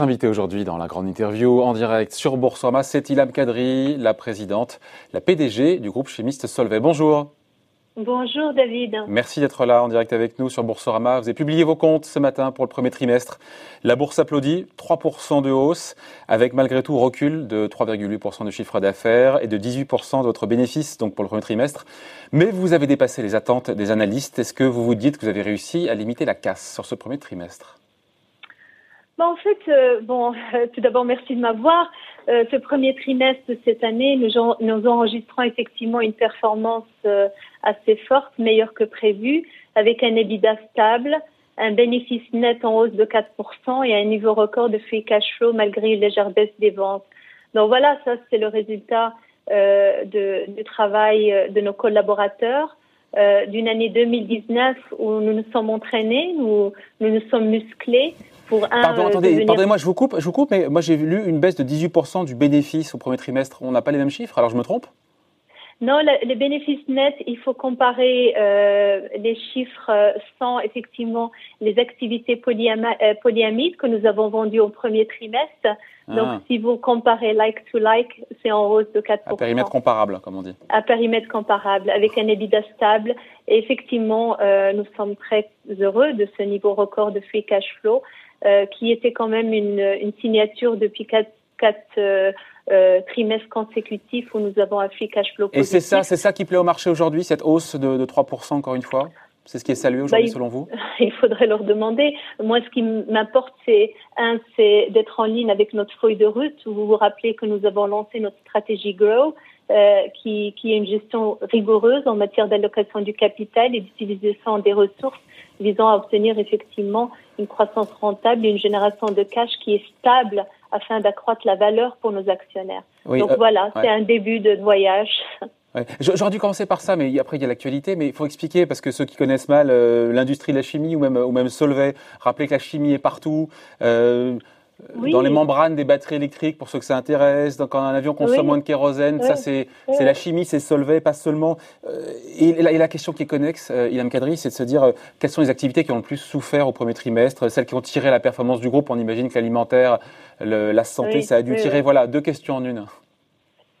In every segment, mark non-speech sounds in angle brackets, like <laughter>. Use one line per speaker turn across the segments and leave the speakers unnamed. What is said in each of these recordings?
Invité aujourd'hui dans la grande interview en direct sur Boursorama, c'est Ilham Kadri, la présidente, la PDG du groupe chimiste Solvay. Bonjour.
Bonjour David.
Merci d'être là en direct avec nous sur Boursorama. Vous avez publié vos comptes ce matin pour le premier trimestre. La bourse applaudit, 3% de hausse, avec malgré tout recul de 3,8% de chiffre d'affaires et de 18% de votre bénéfice donc pour le premier trimestre. Mais vous avez dépassé les attentes des analystes. Est-ce que vous vous dites que vous avez réussi à limiter la casse sur ce premier trimestre?
Bah, en fait, euh, bon, <laughs> tout d'abord, merci de m'avoir. Euh, ce premier trimestre de cette année, nous, enregistrons effectivement une performance euh, assez forte, meilleure que prévu, avec un EBITDA stable, un bénéfice net en hausse de 4% et un niveau record de free cash flow malgré une légère baisse des ventes. Donc voilà, ça c'est le résultat du travail de nos collaborateurs. d'une année 2019 où nous nous sommes entraînés, nous, nous nous sommes musclés,
Pardon, euh, attendez, pardonnez-moi, je vous coupe, je vous coupe, mais moi j'ai lu une baisse de 18% du bénéfice au premier trimestre. On n'a pas les mêmes chiffres, alors je me trompe?
Non, les bénéfices nets, il faut comparer euh, les chiffres euh, sans effectivement les activités polyamides que nous avons vendues au premier trimestre. Donc, ah. si vous comparez like to like, c'est en hausse de 4%.
À périmètre comparable, comme on dit.
À périmètre comparable, avec un EBITDA stable. Et effectivement, nous sommes très heureux de ce niveau record de free cash flow. Euh, qui était quand même une, une signature depuis quatre, quatre euh, euh, trimestres consécutifs où nous avons un free cash flow positif.
Et c'est ça, c'est ça qui plaît au marché aujourd'hui, cette hausse de, de 3% encore une fois? C'est ce qui est salué aujourd'hui bah, selon vous? <laughs>
Il faudrait leur demander. Moi, ce qui m'importe, c'est un, c'est d'être en ligne avec notre feuille de route. Vous vous rappelez que nous avons lancé notre stratégie Grow, euh, qui, qui est une gestion rigoureuse en matière d'allocation du capital et d'utilisation des ressources visant à obtenir effectivement une croissance rentable et une génération de cash qui est stable afin d'accroître la valeur pour nos actionnaires. Donc euh, voilà, c'est un début de voyage. <laughs>
Ouais. J'aurais dû commencer par ça, mais après il y a l'actualité. Mais il faut expliquer parce que ceux qui connaissent mal euh, l'industrie de la chimie ou même ou même Solvay, rappeler que la chimie est partout. Euh, dans les membranes des batteries électriques, pour ceux que ça intéresse, quand un avion consomme moins de kérosène, ça c'est la chimie, c'est Solvay, pas seulement. Euh, et, la, la, question qui est connexe, euh, Ilham Kadri, c'est de se dire euh, quelles sont les activités qui ont le plus souffert au premier trimestre, celles qui ont tiré la performance du groupe. On imagine que l'alimentaire, la santé, ça a dû tirer. Voilà, deux questions en une.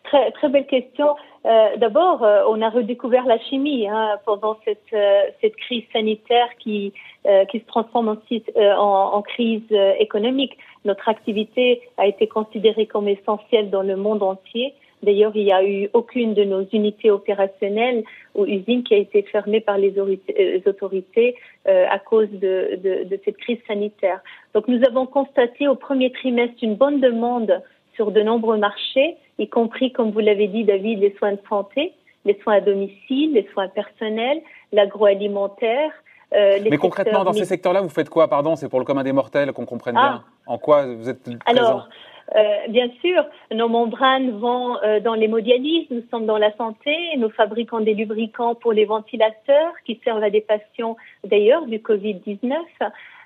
Très, très belle question. Euh, D'abord, euh, on a redécouvert la chimie hein, pendant cette, euh, cette crise sanitaire qui, euh, qui se transforme ensuite en, en, crise économique. Notre activité a été considérée comme essentielle dans le monde entier. D'ailleurs, il n'y a eu aucune de nos unités opérationnelles ou usines qui a été fermée par les autorités à cause de, de, de cette crise sanitaire. Donc, nous avons constaté au premier trimestre une bonne demande sur de nombreux marchés, y compris, comme vous l'avez dit, David, les soins de santé, les soins à domicile, les soins personnels, l'agroalimentaire.
Euh, Mais concrètement, dans ces secteurs-là, vous faites quoi Pardon, c'est pour le commun des mortels qu'on comprenne bien. Ah. En quoi vous êtes présent
Alors, euh, bien sûr, nos membranes vont euh, dans l'hémodialyse, nous sommes dans la santé, nous fabriquons des lubricants pour les ventilateurs qui servent à des patients d'ailleurs du Covid-19.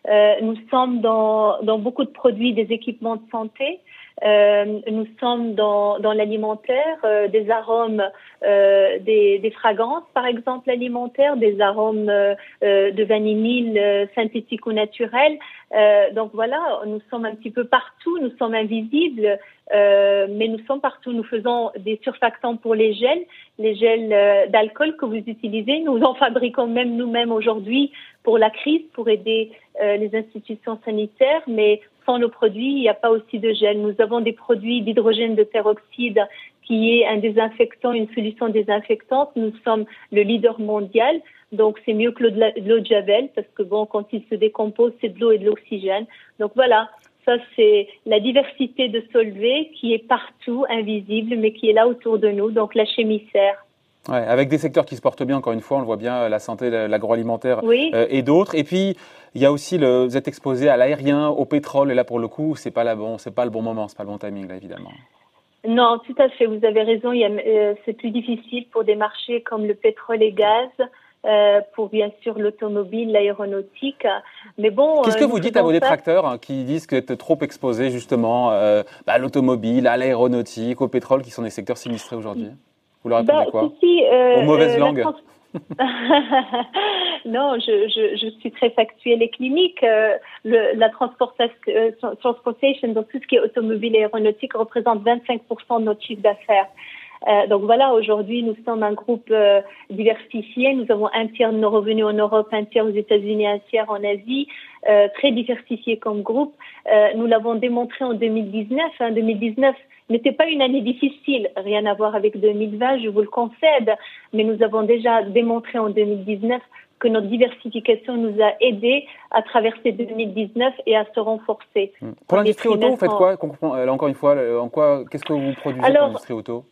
Euh, nous sommes dans, dans beaucoup de produits, des équipements de santé. Euh, nous sommes dans, dans l'alimentaire, euh, des arômes, euh, des, des, fragrances par exemple alimentaires, des arômes euh, de vanille synthétiques ou naturels. donc voilà, nous sommes un petit peu partout, nous sommes invisibles, mais nous sommes partout. Nous faisons des surfactants pour les gels, les gels d'alcool que vous utilisez. Nous en fabriquons même nous-mêmes aujourd'hui pour la crise, pour aider les institutions sanitaires, mais sans nos produits, il n'y a pas aussi de gel. Nous avons des produits d'hydrogène de peroxyde qui est un désinfectant, une solution désinfectante. Nous sommes le leader mondial. Donc, c'est mieux que l'eau de Javel parce que bon, quand il se décompose, c'est de l'eau et de l'oxygène. Donc voilà. Ça, c'est la diversité de Solvay qui est partout, invisible, mais qui est là autour de nous. Donc, la sert.
Ouais, avec des secteurs qui se portent bien, encore une fois, on le voit bien, la santé, l'agroalimentaire euh, et d'autres. Et puis, il y a aussi, le, vous êtes exposé à l'aérien, au pétrole, et là, pour le coup, c'est pas, bon, pas le bon moment, c'est pas le bon timing, là, évidemment.
Non, tout à fait, vous avez raison. Euh, c'est plus difficile pour des marchés comme le pétrole et gaz. Euh, pour bien sûr l'automobile, l'aéronautique. Mais bon.
Qu'est-ce que vous dites à vos détracteurs hein, qui disent que êtes trop exposé justement bah, à l'automobile, à l'aéronautique, au pétrole, qui sont des secteurs sinistrés aujourd'hui? Vous leur répondez bah, quoi
euh,
Aux mauvaises euh, <laughs>
non, je, je, je, suis très factuelle et clinique. Euh, le, la transportation, euh, transportation, donc tout ce qui est automobile et aéronautique, représente 25% de notre chiffre d'affaires. Euh, donc voilà, aujourd'hui, nous sommes un groupe euh, diversifié. Nous avons un tiers de nos revenus en Europe, un tiers aux États-Unis, un tiers en Asie, euh, très diversifié comme groupe. nous l'avons démontré en 2019. En 2019 n'était pas une année difficile, rien à voir avec 2020, je vous le concède, mais nous avons déjà démontré en 2019 que notre diversification nous a aidés à traverser 2019 et à se renforcer.
Pour l'industrie auto, vous faites quoi Encore une fois, en quoi, qu'est-ce que vous produisez pour l'industrie auto?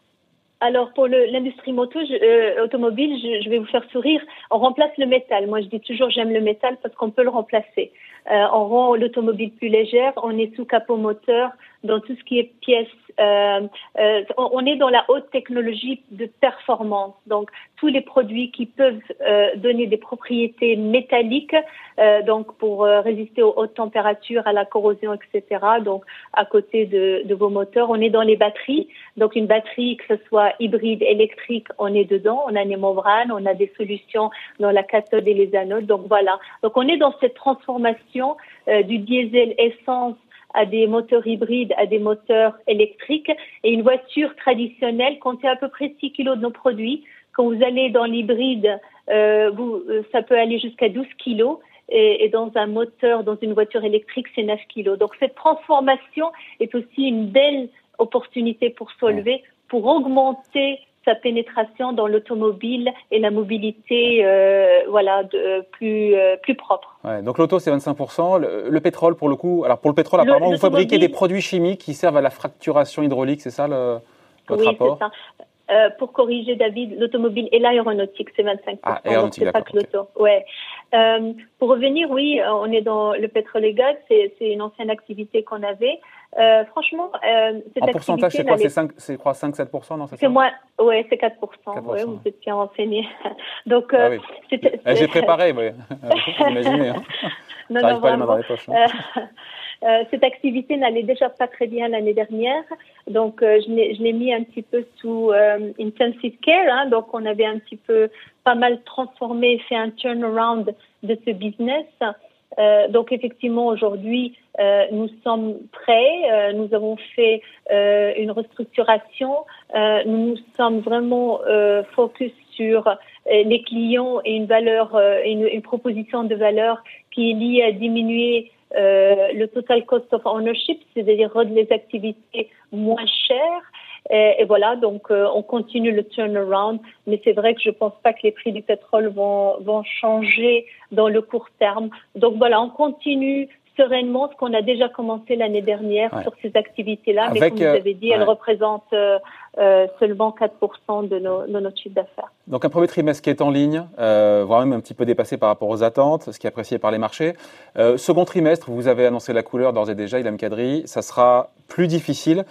Alors pour l'industrie moto, euh, automobile, je, je, vais vous faire sourire. On remplace le métal. Moi, je dis toujours j'aime le métal parce qu'on peut le remplacer. Euh, on rend l'automobile plus légère. On est sous capot moteur dans tout ce qui est pièces. Euh, euh, on est dans la haute technologie de performance. Donc, tous les produits qui peuvent euh, donner des propriétés métalliques, euh, donc pour résister aux hautes températures, à la corrosion, etc. Donc, à côté de, de, vos moteurs, on est dans les batteries. Donc, une batterie, que ce soit hybride, électrique, on est dedans. On a des membranes, on a des solutions dans la cathode et les anodes. Donc, voilà. Donc, on est dans cette transformation du diesel essence à des moteurs hybrides, à des moteurs électriques. Et une voiture traditionnelle comptait à peu près 6 kilos de nos produits. Quand vous allez dans l'hybride, euh, euh, ça peut aller jusqu'à 12 kilos. Et, dans un moteur, dans une voiture électrique, c'est 9 kilos. Donc cette transformation est aussi une belle opportunité pour Solvay pour augmenter sa pénétration dans l'automobile et la mobilité euh, voilà, de, plus, euh, plus propre.
Ouais, donc l'auto, c'est 25%. Le, pétrole, pour le coup, alors pour le pétrole, apparemment, vous fabriquez des produits chimiques qui servent à la fracturation hydraulique, c'est ça le, votre
oui,
rapport?
ça. Euh, pour corriger David, l'automobile et l'aéronautique, c'est 25%. Ah,
aéronautique,
c'est pas que l'auto. Ouais. Euh, pour revenir, oui, on est dans le pétrole et gaz, c'est une ancienne activité qu'on avait. Euh, franchement, euh,
cette en pourcentage, c'est quoi? C'est 5, c'est 5-7% non
C'est moins, ouais, c'est 4%. 4%. Ouais, vous êtes bien renseigné. <laughs> Donc,
euh, ah oui. Eh, j'ai préparé, oui. <laughs> vous imaginez. Hein.
non, non, pas les mains dans les poches. Hein. Euh, cette activité n'allait déjà pas très bien l'année dernière, donc euh, je l'ai mis un petit peu sous euh, intensive care. Hein, donc on avait un petit peu pas mal transformé, fait un turnaround de ce business. Euh, donc effectivement aujourd'hui euh, nous sommes prêts, nous avons fait une restructuration, nous nous sommes vraiment focus sur les clients et une valeur, une, une, proposition de valeur qui est liée à diminuer le total cost of ownership, c'est-à-dire rendre les activités moins chères. Et, voilà, donc euh, on continue le turnaround, mais c'est vrai que je pense pas que les prix du pétrole vont, vont changer dans le court terme. Donc voilà, on continue sereinement ce qu'on a déjà commencé l'année dernière sur ces activités-là, mais comme vous euh, avez dit, elles représentent euh, euh, seulement 4% de, nos, de, notre chiffre d'affaires.
Donc un premier trimestre qui est en ligne, euh, voire même un petit peu dépassé par rapport aux attentes, ce qui est apprécié par les marchés. Euh, second trimestre, vous avez annoncé la couleur d'ores et déjà, Ilham Kadri, ça sera plus difficile.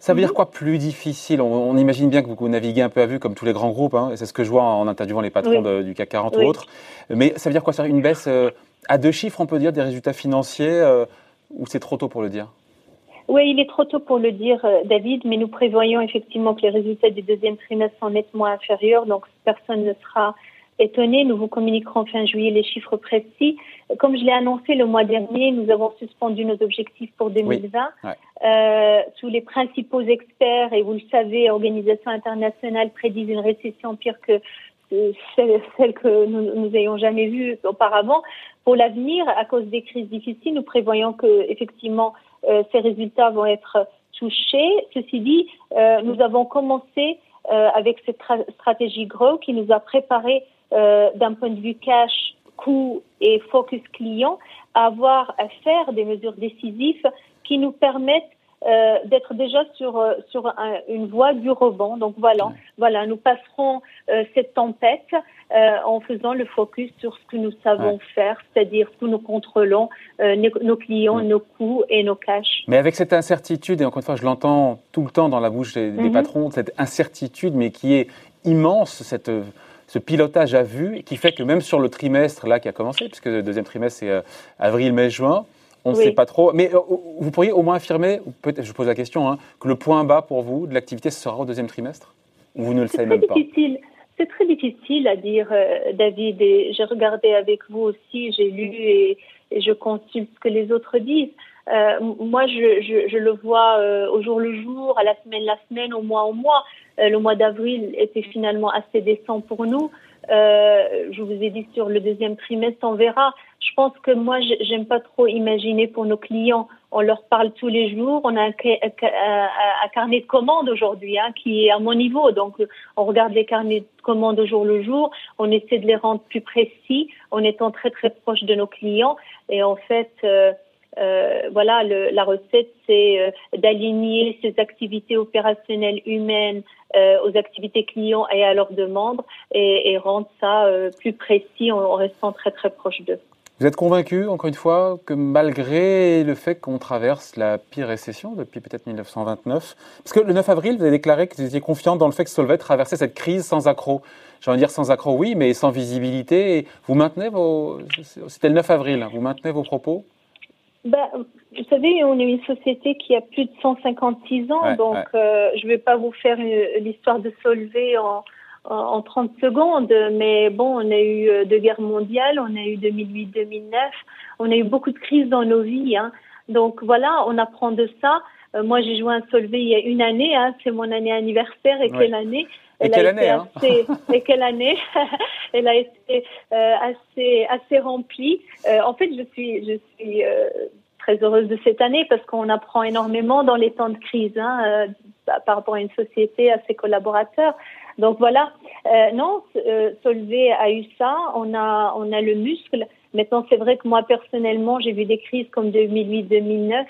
Ça veut dire quoi plus difficile? On, imagine bien que vous, naviguez un peu à vue comme tous les grands groupes, hein, c'est ce que je vois en interviewant les patrons du CAC 40 ou autres. Mais ça veut dire quoi ça Une baisse à deux chiffres, on peut dire, des résultats financiers, euh, ou c'est trop tôt pour le dire?
Oui, il est trop tôt pour le dire, euh, David, mais nous prévoyons effectivement que les résultats du deuxième trimestre sont nettement inférieurs, donc personne ne sera étonné. Nous vous communiquerons fin juillet les chiffres précis. Comme je l'ai annoncé le mois dernier, nous avons suspendu nos objectifs pour 2020. Euh, sous les principaux experts, et vous le savez, organisations internationales prédisent une récession pire que celle, que nous, nous ayons jamais vue auparavant. Pour l'avenir, à cause des crises difficiles, nous prévoyons que effectivement euh, ces résultats vont être touchés. Ceci dit, euh, nous avons commencé euh, avec cette stratégie Grow qui nous a préparé euh, d'un point de vue cash, coût et focus client avoir à faire des mesures décisives qui nous permettent euh, d'être déjà sur euh, sur un, une voie du rebond. Donc voilà, voilà, nous passerons euh, cette tempête euh, en faisant le focus sur ce que nous savons faire, c'est-à-dire ce que nous contrôlons, nos, clients, nos coûts et nos cash.
Mais avec cette incertitude, et encore une fois, je l'entends tout le temps dans la bouche des, des mhm. patrons, cette incertitude, mais qui est immense, cette ce pilotage à vue qui fait que même sur le trimestre là qui a commencé, puisque le deuxième trimestre c'est avril, mai, juin, on ne sait pas trop. Mais euh, vous pourriez au moins affirmer, peut-être je pose la question, hein, que le point bas pour vous de l'activité, ce sera au deuxième trimestre? Ou vous ne le savez même
pas? c'est très difficile à dire, euh, David. Et j'ai regardé avec vous aussi, j'ai lu et, je consulte ce que les autres disent. Euh, moi, je, je, je, le vois euh, au jour le jour, à la semaine la semaine, au mois au mois. Le mois d'avril était finalement assez décent pour nous. je vous ai dit sur le deuxième trimestre, on verra. Je pense que moi, j'aime pas trop imaginer pour nos clients on leur parle tous les jours. On a un, carnet de commandes aujourd'hui hein, qui est à mon niveau. Donc, on regarde les carnets de commandes au jour le jour. On essaie de les rendre plus précis en étant très très proche de nos clients. Et en fait, euh, euh, voilà, la recette, c'est euh, d'aligner ces activités opérationnelles humaines aux activités clients et à leurs demandes et, rendre ça plus précis en restant très très proche d'eux.
Vous êtes convaincu, encore une fois, que malgré le fait qu'on traverse la pire récession depuis peut-être 1929, parce que le 9 avril, vous avez déclaré que vous étiez confiant dans le fait que Solvay traversait cette crise sans accroc. J'ai envie de dire sans accroc, oui, mais sans visibilité. Vous maintenez vos... C'était le 9 avril, hein. vous maintenez vos propos?
Ben, vous savez, on est une société qui a plus de 156 ans, donc euh, je ne vais pas vous faire l'histoire de Solvay en, en 30 secondes, mais bon, on a eu euh, deux guerres mondiales, on a eu 2008-2009, on a eu beaucoup de crises dans nos vies. Hein. Donc voilà, on apprend de ça. Euh, moi, j'ai joué un Solvay il y a une année, hein, c'est mon année anniversaire, et quelle année?
Et quelle, année, hein?
et quelle année? <laughs> Elle a été euh, assez assez remplie. en fait, je suis je suis très heureuse de cette année parce qu'on apprend énormément dans les temps de crise hein, par rapport à une société, à ses collaborateurs. Donc voilà, euh, non, euh, Solvay a eu ça, on a, on a le muscle. Maintenant, c'est vrai que moi, personnellement, j'ai vu des crises comme 2008-2009, euh,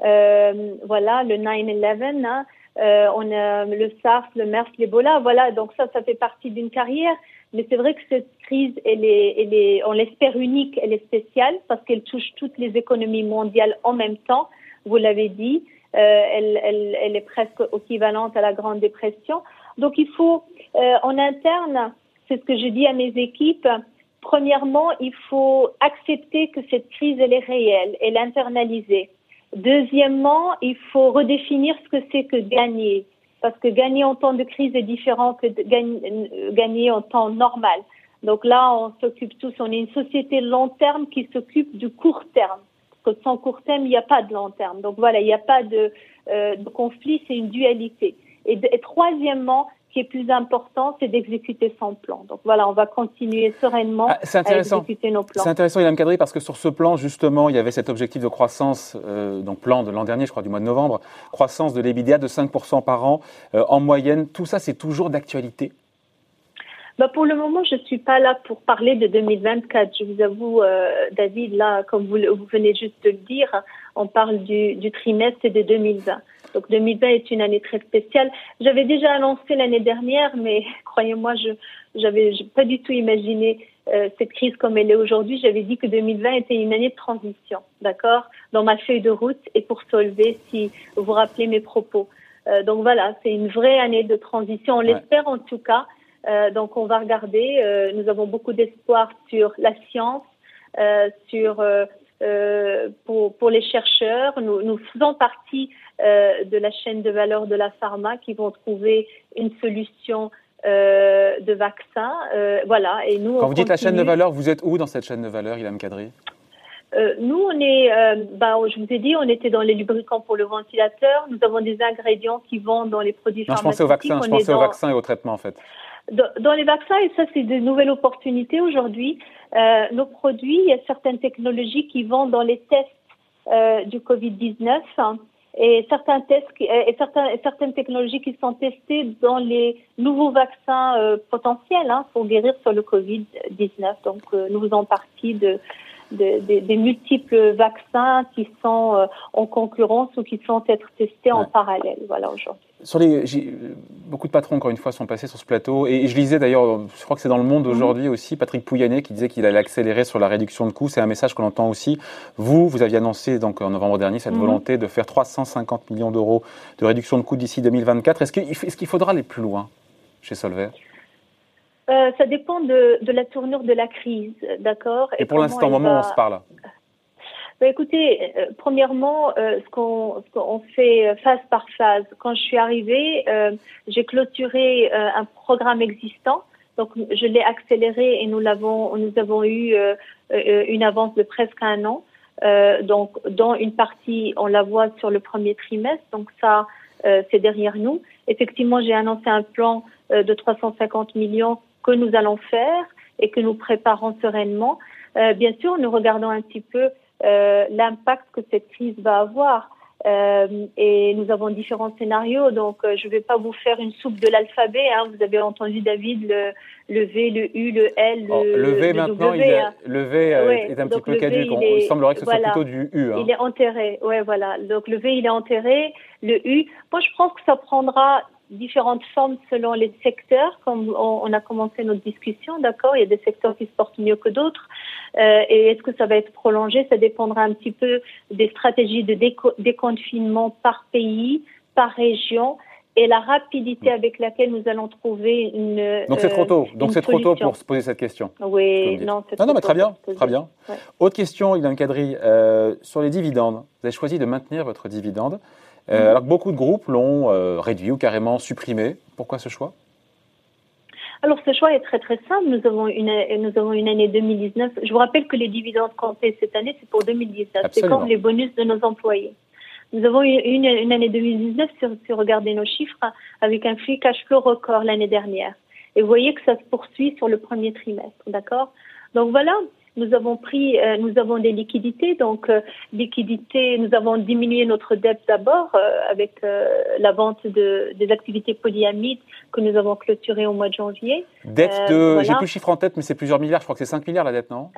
voilà, le 9-11, hein, euh, on a le SARS, le MERS, l'Ebola, voilà, donc ça, ça fait partie d'une carrière. Mais c'est vrai que cette crise, elle est, elle est, on l'espère unique, elle est spéciale parce qu'elle touche toutes les économies mondiales en même temps. Vous l'avez dit, euh, elle, elle, elle est presque équivalente à la Grande Dépression. Donc il faut, euh, en interne, c'est ce que je dis à mes équipes, premièrement, il faut accepter que cette crise, elle est réelle, elle est internalisée. Deuxièmement, il faut redéfinir ce que c'est que gagner, parce que gagner en temps de crise est différent que de gagner en temps normal. Donc là, on s'occupe tous, on est une société long terme qui s'occupe du court terme. Parce que sans court terme, il n'y a pas de long terme. Donc voilà, il n'y a pas de, euh, conflit, c'est une dualité. Et, troisièmement, qui est plus important, c'est d'exécuter son plan. Donc voilà, on va continuer sereinement ah, à exécuter nos plans.
C'est intéressant, Ilham Kadri, parce que sur ce plan, justement, il y avait cet objectif de croissance, euh, donc plan de l'an dernier, je crois, du mois de novembre, croissance de l'EBITDA de 5% par an euh, en moyenne. Tout ça, c'est toujours d'actualité
bah pour le moment, je suis pas là pour parler de 2024. Je vous avoue, euh, David, là, comme vous, vous, venez juste de le dire, on parle du, du trimestre de 2020. Donc 2020 est une année très spéciale. J'avais déjà annoncé l'année dernière, mais <laughs> croyez-moi, je j'avais pas du tout imaginé euh, cette crise comme elle est aujourd'hui. J'avais dit que 2020 était une année de transition, d'accord, dans ma feuille de route et pour solver, si vous vous rappelez mes propos. Euh, donc voilà, c'est une vraie année de transition. On l'espère en tout cas. Euh, donc on va regarder. Euh, nous avons beaucoup d'espoir sur la science, euh, pour, pour les chercheurs. Nous, nous faisons partie de la chaîne de valeur de la pharma qui vont trouver une solution de vaccin. voilà.
Et nous. Quand vous dites la chaîne de valeur, vous êtes où dans cette chaîne de valeur, Ilham Kadri?
Euh, nous, on est, euh, bah, je vous ai dit, on était dans les lubricants pour le ventilateur. Nous avons des ingrédients qui vont dans les produits non,
pharmaceutiques. Je pensais au vaccin, je pensais au vaccin et au traitement, en fait.
Dans, les vaccins, et ça, c'est de nouvelles opportunités aujourd'hui. Euh, nos produits, il y a certaines technologies qui vont dans les tests euh, du Covid-19 hein, et certains tests et, certains, certaines technologies qui sont testées dans les nouveaux vaccins euh, potentiels hein, pour guérir sur le Covid-19. Donc, euh, nous faisons partie de, des multiples vaccins qui sont euh, en concurrence ou qui sont être testés en parallèle. Voilà aujourd'hui.
Sur les, beaucoup de patrons, encore une fois, sont passés sur ce plateau. Et, je lisais d'ailleurs, je crois que c'est dans le monde mhm. aujourd'hui aussi, Patrick Pouyanné qui disait qu'il allait accélérer sur la réduction de coûts. C'est un message qu'on entend aussi. Vous, vous aviez annoncé donc en novembre dernier cette mhm. volonté de faire 350 millions d'euros de réduction de coûts d'ici 2024. Est-ce qu'il est faudra aller plus loin chez Solvay?
Euh, ça dépend de, de, la tournure de la crise, d'accord
Et, pour l'instant, au moment où on se parle
bah, Écoutez, euh, premièrement, euh, ce qu'on fait phase par phase. Quand je suis arrivée, j'ai clôturé un programme existant Donc, je l'ai accéléré et nous l'avons, nous avons eu une avance de presque un an. donc, dans une partie, on la voit sur le premier trimestre. Donc, ça, c'est derrière nous. Effectivement, j'ai annoncé un plan de 350 millions que nous allons faire et que nous préparons sereinement. bien sûr, nous regardons un petit peu l'impact que cette crise va avoir. Euh, et nous avons différents scénarios, donc euh, je ne vais pas vous faire une soupe de l'alphabet. Hein. Vous avez entendu David le, le, V, le U, le L, le,
oh, le V maintenant, il est, hein. le V euh, est un petit peu caduque. Il, semblerait que ce soit plutôt du U. Hein.
Il est enterré, ouais, voilà. Donc le V, il est enterré. Le U, moi je pense que ça prendra différentes formes selon les secteurs, comme on, a commencé notre discussion, d'accord Il y a des secteurs qui se portent mieux que d'autres. Euh, et est-ce que ça va être prolongé? Ça dépendra un petit peu des stratégies de déconfinement par pays, par région et la rapidité avec laquelle nous allons trouver une.
Donc c'est trop tôt. Euh, Donc c'est trop tôt pour se poser cette question.
Oui, non,
c'est non, non, mais très bien, très bien. Autre question, Yvan Cadry, euh, sur les dividendes. Vous avez choisi de maintenir votre dividende. Euh, mhm. alors que beaucoup de groupes l'ont euh, réduit ou carrément supprimé. Pourquoi ce choix?
Alors ce choix est très très simple. Nous avons une nous avons une année 2019. Je vous rappelle que les dividendes comptés cette année c'est pour 2019. C'est comme les bonus de nos employés. Nous avons eu une, une année 2019 si, si vous regardez nos chiffres avec un free cash flow record l'année dernière. Et vous voyez que ça se poursuit sur le premier trimestre, d'accord? Donc voilà, nous avons pris, euh, nous avons des liquidités, donc euh, liquidités, nous avons diminué notre dette d'abord euh, avec la vente de, des activités polyamides que nous avons clôturées au mois de janvier.
Dette de, j'ai plus le chiffre en tête, mais c'est plusieurs milliards, je crois que c'est 5 milliards la dette, non?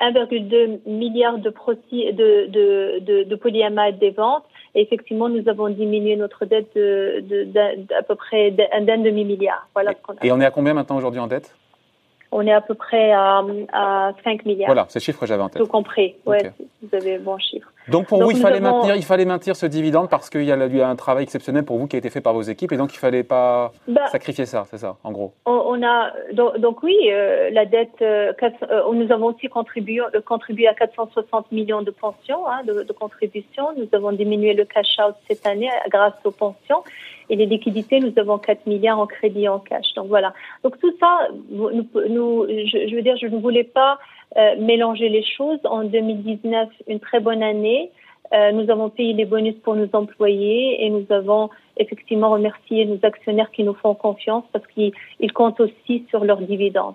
1,2 milliard de, de, de, de, polyamide des ventes. Et effectivement, nous avons diminué notre dette de, de, peu près d'un demi-milliard. Voilà
Et on est à combien maintenant aujourd'hui en dette?
On est à peu près à, à 5 milliards.
Voilà, ces chiffres j'avais en tête.
Tout compris, ouais, vous avez bon chiffre.
Donc pour vous, il fallait, maintenir, il fallait maintenir ce dividende parce qu'il y a eu un travail exceptionnel pour vous qui a été fait par vos équipes et donc il ne fallait pas bah, sacrifier ça, c'est ça, en gros.
On, a donc, oui, euh, la dette, euh, euh, nous avons aussi contribué, contribué à 460 millions de pensions, hein, de, de contributions. Nous avons diminué le cash out cette année grâce aux pensions et les liquidités, nous avons 4 milliards en crédit en cash. Donc voilà. Donc tout ça, nous, je, je, veux dire, je ne voulais pas euh, mélanger les choses. En 2019, une très bonne année. Euh, nous avons payé les bonus pour nos employés et nous avons effectivement remercié nos actionnaires qui nous font confiance parce qu'ils comptent aussi sur leurs dividendes.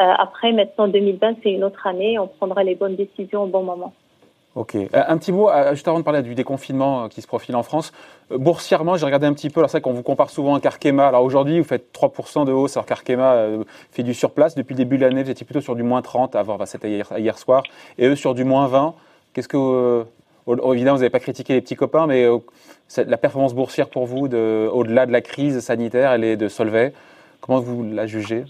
Euh, après, maintenant, 2020, c'est une autre année. On prendra les bonnes décisions au bon moment.
Ok. Euh, un petit mot, euh, juste avant de parler du déconfinement euh, qui se profile en France. Boursièrement, j'ai regardé un petit peu, alors c'est qu'on vous compare souvent à Carkema. Alors aujourd'hui, vous faites 3% de hausse, alors Carkema fait du surplace. Depuis le début de l'année, vous étiez plutôt sur du moins 30, à voir, bah, c'était hier, soir, et eux sur du moins 20. Qu'est-ce que. évidemment, vous n'avez pas critiqué les petits copains, mais la performance boursière pour vous, au-delà de la crise sanitaire, elle est de Solvay. Comment vous la jugez?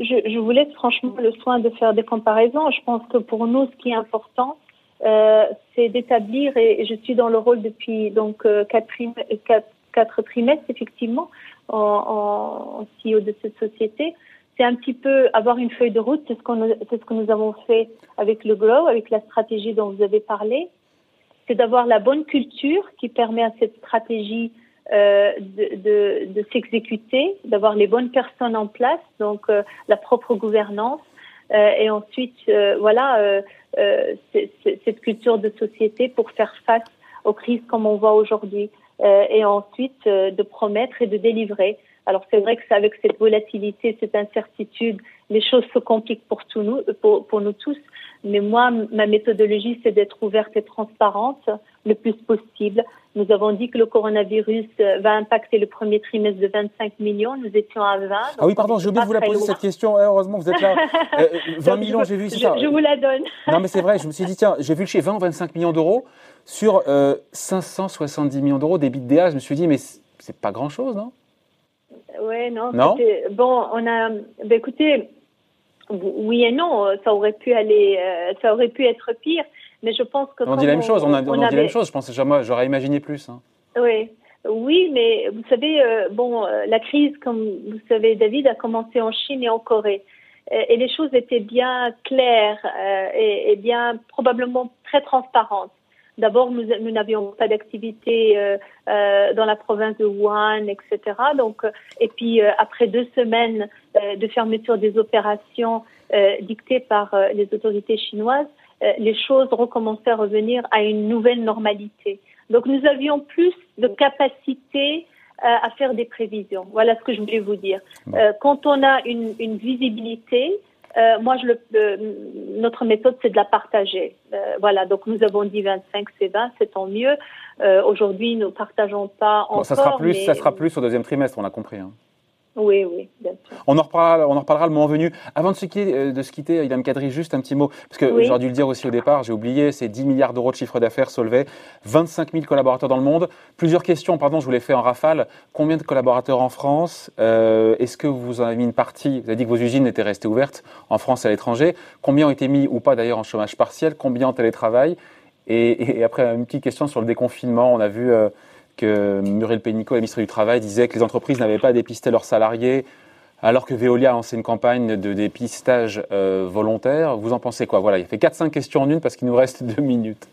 Je, je vous laisse franchement le soin de faire des comparaisons. Je pense que pour nous, ce qui est important, euh, c'est d'établir, et je suis dans le rôle depuis donc euh, quatre, trimestres effectivement en, CEO de cette société, c'est un petit peu avoir une feuille de route. C'est ce, c'est ce que nous avons fait avec le Grow, avec la stratégie dont vous avez parlé. C'est d'avoir la bonne culture qui permet à cette stratégie euh, de, de, s'exécuter, d'avoir les bonnes personnes en place, donc euh, la propre gouvernance, euh, et ensuite, euh, voilà, cette culture de société pour faire face aux crises comme on voit aujourd'hui, et ensuite de promettre et de délivrer. Alors c'est vrai que c'est avec cette volatilité, cette incertitude, les choses se compliquent pour, tous nous, pour, pour nous tous. Mais moi, ma méthodologie, c'est d'être ouverte et transparente le plus possible. Nous avons dit que le coronavirus euh, va impacter le premier trimestre de 25 millions. Nous étions à 20.
Ah oui, pardon, j'ai oublié de vous la poser cette question. Eh, heureusement, vous êtes là. 20 <laughs> euh, millions, j'ai vu,
c'est ça. Je vous la donne. <laughs>
non, mais c'est vrai, je me suis dit, tiens, j'ai vu chez 20 ou 25 millions d'euros sur 570 euh, millions d'euros d'EBITDA. Je me suis dit, mais c'est pas grand-chose, non?
Oui, non. non? bon, on a. Ben, écoutez, oui et non, ça aurait pu aller, euh, ça aurait pu être pire, mais je pense que
on dit la même chose. On, a, dit la même chose. Je pense que j'aurais imaginé plus. Hein.
Oui, oui, mais vous savez, euh, bon, euh, la crise, comme vous savez, David, a commencé en Chine et en Corée, et, les choses étaient bien claires et, et, bien probablement très transparentes. D'abord, nous n'avions pas d'activité euh, euh, dans la province de Wuhan, etc. Donc, et puis après deux semaines de fermeture des opérations dictées par les autorités chinoises, les choses recommençaient à revenir à une nouvelle normalité. Donc, nous avions plus de capacité à faire des prévisions. Voilà ce que je voulais vous dire. quand on a une, une visibilité, euh, moi, je le, notre méthode, c'est de la partager. Euh, voilà, donc nous avons dit 25, c'est 20, c'est tant mieux. Euh, Aujourd'hui, nous ne partageons pas encore.
ça sera plus, ça sera plus au deuxième trimestre, on a compris. Hein.
Oui, oui, bien sûr.
On en reparlera, on en reparlera le moment venu. Avant de se quitter, euh, de se quitter Ilham Kadri, juste un petit mot, parce que j'aurais dû le dire aussi au départ, j'ai oublié, c'est 10 milliards d'euros de chiffre d'affaires Solvay, 25 000 collaborateurs dans le monde. Plusieurs questions, pardon, je vous les fais en rafale. Combien de collaborateurs en France euh, Est-ce que vous en avez mis une partie? Vous avez dit que vos usines étaient restées ouvertes en France et à l'étranger. Combien ont été mis ou pas d'ailleurs en chômage partiel? Combien en télétravail? Et, et, après, une petite question sur le déconfinement. On a vu... Euh, que Muriel Pénicaud, la ministre du Travail, disait que les entreprises n'avaient pas dépisté leurs salariés, alors que Veolia a lancé une campagne de dépistage euh, volontaire. Vous en pensez quoi? Voilà, il fait 4-5 questions en une parce qu'il nous reste <laughs> deux minutes.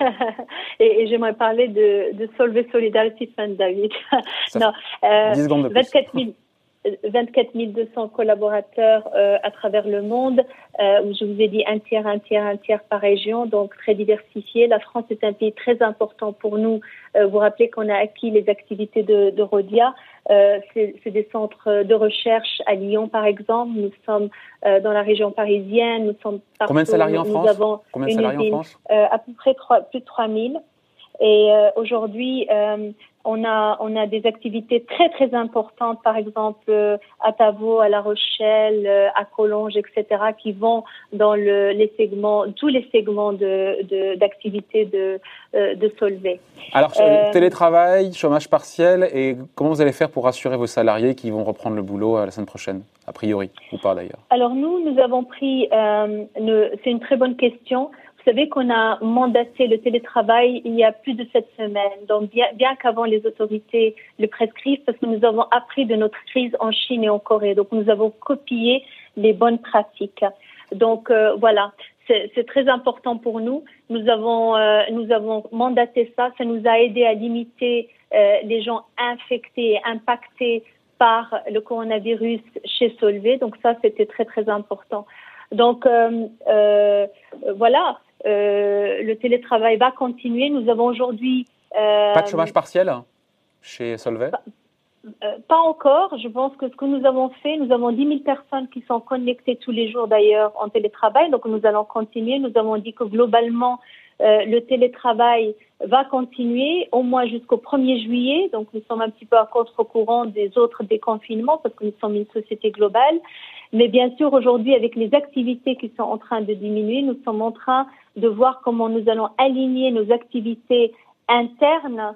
<laughs>
et, j'aimerais parler de, de Solvay Solidarity Fund, David. <laughs> non, euh, 10 secondes de 24 000. 24 200 collaborateurs euh, à travers le monde, euh, où je vous ai dit un tiers, un tiers, un tiers par région, donc très diversifié. La France est un pays très important pour nous. Euh, vous rappelez qu'on a acquis les activités de, de Rodia. C'est des centres de recherche à Lyon, par exemple. Nous sommes dans la région parisienne. Nous sommes
Combien de salariés en France avons Combien de salariés en France
À peu près 3, plus de 3000. Et aujourd'hui, on a, on a des activités très très importantes, par exemple euh, à Tavaux, à La Rochelle, euh, à Collonges, etc., qui vont dans le, les segments, tous les segments de d'activité de, de, de Solvay.
Alors télétravail, chômage partiel, et comment vous allez faire pour rassurer vos salariés qui vont reprendre le boulot la semaine prochaine, a priori, ou pas d'ailleurs?
Alors nous, nous avons pris, c'est une très bonne question. Vous savez qu'on a mandaté le télétravail il y a plus de sept semaines. Donc, bien, qu'avant les autorités le prescrivent, parce que nous avons appris de notre crise en Chine et en Corée. Donc, nous avons copié les bonnes pratiques. Donc, euh, voilà. C'est très important pour nous. Nous avons, euh, nous avons mandaté ça. Ça nous a aidé à limiter euh, les gens infectés et impactés par le coronavirus chez Solvay. Donc ça, c'était très très important. Donc voilà, le télétravail va continuer. Nous avons aujourd'hui.
Euh, pas de chômage partiel chez Solvay
euh, pas encore. Je pense que ce que nous avons fait, nous avons 10 000 personnes qui sont connectées tous les jours d'ailleurs en télétravail. Donc nous allons continuer. Nous avons dit que globalement, le télétravail va continuer au moins jusqu'au 1er juillet. Donc nous sommes un petit peu à contre-courant des autres déconfinements parce que nous sommes une société globale. Mais bien sûr, aujourd'hui, avec les activités qui sont en train de diminuer, nous sommes en train de voir comment nous allons aligner nos activités internes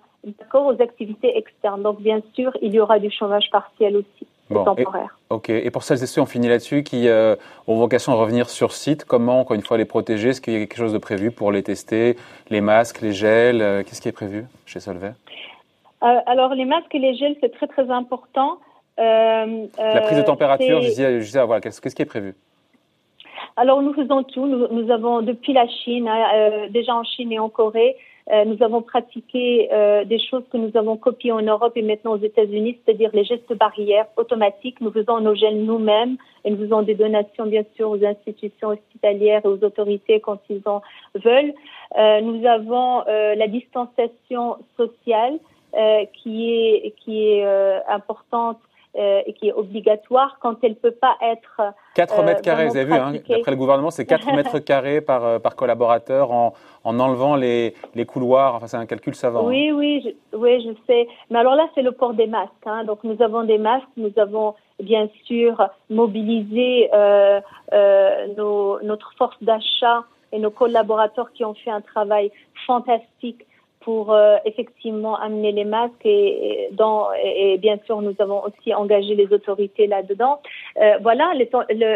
aux activités externes. Donc, bien sûr, il y aura du chômage partiel aussi. Temporaire.
Et, ok. Et pour celles et ceux, on finit là-dessus, qui euh, ont vocation à revenir sur site, comment, encore une fois, les protéger? Est-ce qu'il y a quelque chose de prévu pour les tester? Les masques, les gels euh, Qu'est-ce qui est prévu chez Solvay?
Euh, Alors, les masques et les gels, c'est très, très important.
La prise de température, je disais, je disais voilà, qu'est-ce qui est prévu?
Alors nous faisons tout. Nous, avons depuis la Chine, hein, déjà en Chine et en Corée, nous avons pratiqué euh, des choses que nous avons copiées en Europe et maintenant aux États-Unis, c'est-à-dire les gestes barrières automatiques. Nous faisons nos gels nous-mêmes et nous faisons des donations bien sûr aux institutions hospitalières et aux autorités quand ils en veulent. nous avons la distanciation sociale qui est qui est importante euh, et qui est obligatoire quand elle ne peut pas être.
4 euh, mètres carrés, vous avez vu, hein, d'après le gouvernement, c'est 4 <laughs> mètres carrés par, euh, par collaborateur en, en enlevant les, les couloirs. Enfin, c'est un calcul savant.
Oui, hein. oui, je, oui, je sais. Mais alors là, c'est le port des masques. Hein. Donc, nous avons des masques, nous avons bien sûr mobilisé euh, euh, nos, notre force d'achat et nos collaborateurs qui ont fait un travail fantastique pour euh, effectivement amener les masques et, dans, et, bien sûr nous avons aussi engagé les autorités là-dedans. Euh, voilà,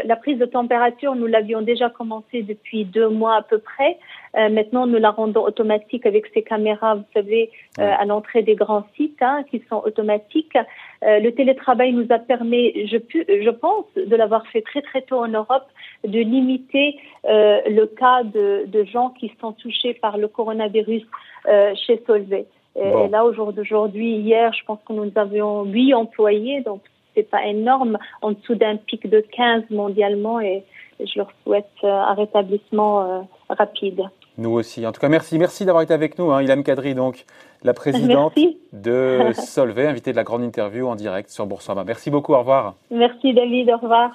la prise de température, nous l'avions déjà commencé depuis deux mois à peu près. Euh, maintenant, nous la rendons automatique avec ces caméras, vous savez, à l'entrée des grands sites hein, qui sont automatiques. le télétravail nous a permis, je, je pense, de l'avoir fait très très tôt en Europe, de limiter le cas de, de, gens qui sont touchés par le coronavirus chez Solvay. Et, là, aujourd'hui, hier, je pense que nous avions huit employés, donc c'est pas énorme, en dessous d'un pic de 15 mondialement, et je leur souhaite un rétablissement rapide.
Nous aussi. En tout cas, merci. Merci d'avoir été avec nous, hein, Ilham Kadri, donc la <laughs> présidente de <laughs> Solvay, invitée de la grande interview en direct sur Boursorama. Merci beaucoup. Au revoir.
Merci, David. Au revoir.